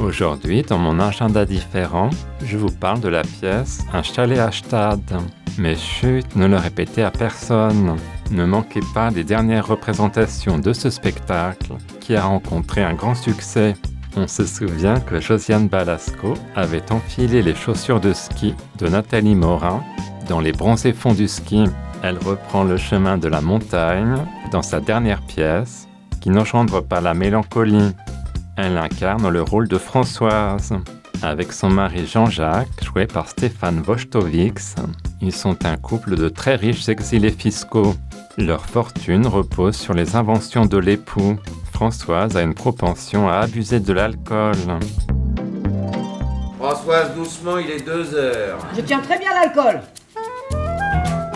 Aujourd'hui, dans mon agenda différent, je vous parle de la pièce Un chalet à Stade. Mais chut, ne le répétez à personne. Ne manquez pas les dernières représentations de ce spectacle qui a rencontré un grand succès. On se souvient que Josiane Balasco avait enfilé les chaussures de ski de Nathalie Morin dans les bronzés fonds du ski. Elle reprend le chemin de la montagne dans sa dernière pièce qui n'engendre pas la mélancolie. Elle incarne le rôle de Françoise. Avec son mari Jean-Jacques, joué par Stéphane Wojtowicz, ils sont un couple de très riches exilés fiscaux. Leur fortune repose sur les inventions de l'époux. Françoise a une propension à abuser de l'alcool. Françoise, doucement, il est 2 heures. Je tiens très bien l'alcool.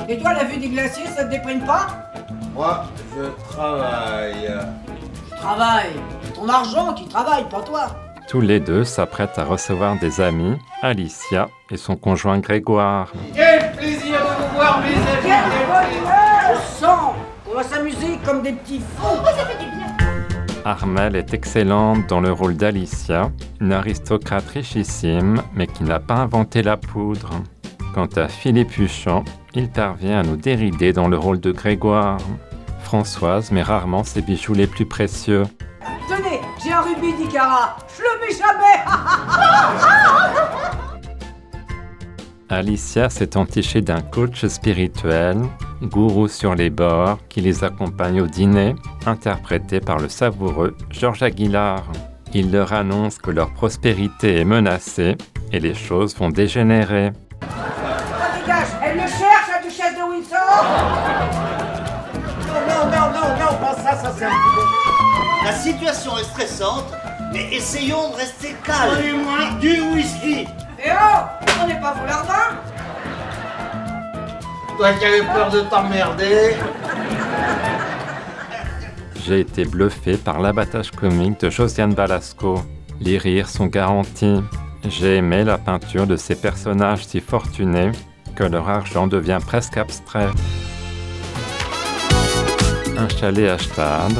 Et toi, la vue des glaciers, ça te déprime pas? Moi, je travaille. Je travaille. Ton argent qui travaille, pas toi. Tous les deux s'apprêtent à recevoir des amis, Alicia et son conjoint Grégoire. Quel plaisir de vous voir, mes amis. Quel bonheur Je sens qu'on va s'amuser comme des petits fous. Armel est excellente dans le rôle d'Alicia, une aristocrate richissime mais qui n'a pas inventé la poudre. Quant à Philippe Huchon, il parvient à nous dérider dans le rôle de Grégoire. Françoise met rarement ses bijoux les plus précieux. Je le mets jamais. Alicia s'est entichée d'un coach spirituel, gourou sur les bords, qui les accompagne au dîner, interprété par le savoureux Georges Aguilar. Il leur annonce que leur prospérité est menacée et les choses vont dégénérer. Dégage. Elle le cherche, la duchesse de Windsor. Non, non, non, non, non, pas ça, ça c'est un peu. La situation est stressante, mais essayons de rester calmes. Donnez-moi du whisky. Et oh, on n'est pas volardin. Toi qui avais peur de t'emmerder. J'ai été bluffé par l'abattage comique de Josiane Balasco. Les rires sont garantis. J'ai aimé la peinture de ces personnages si fortunés que leur argent devient presque abstrait. Un chalet à Stade,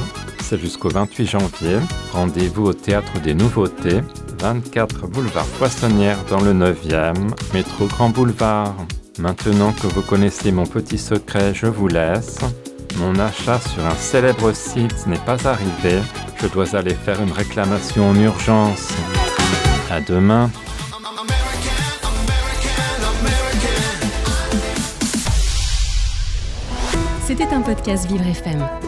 jusqu'au 28 janvier. Rendez-vous au Théâtre des Nouveautés, 24 boulevard Poissonnière dans le 9e, métro Grand Boulevard. Maintenant que vous connaissez mon petit secret, je vous laisse. Mon achat sur un célèbre site n'est pas arrivé. Je dois aller faire une réclamation en urgence. À demain. C'était un podcast Vivre FM.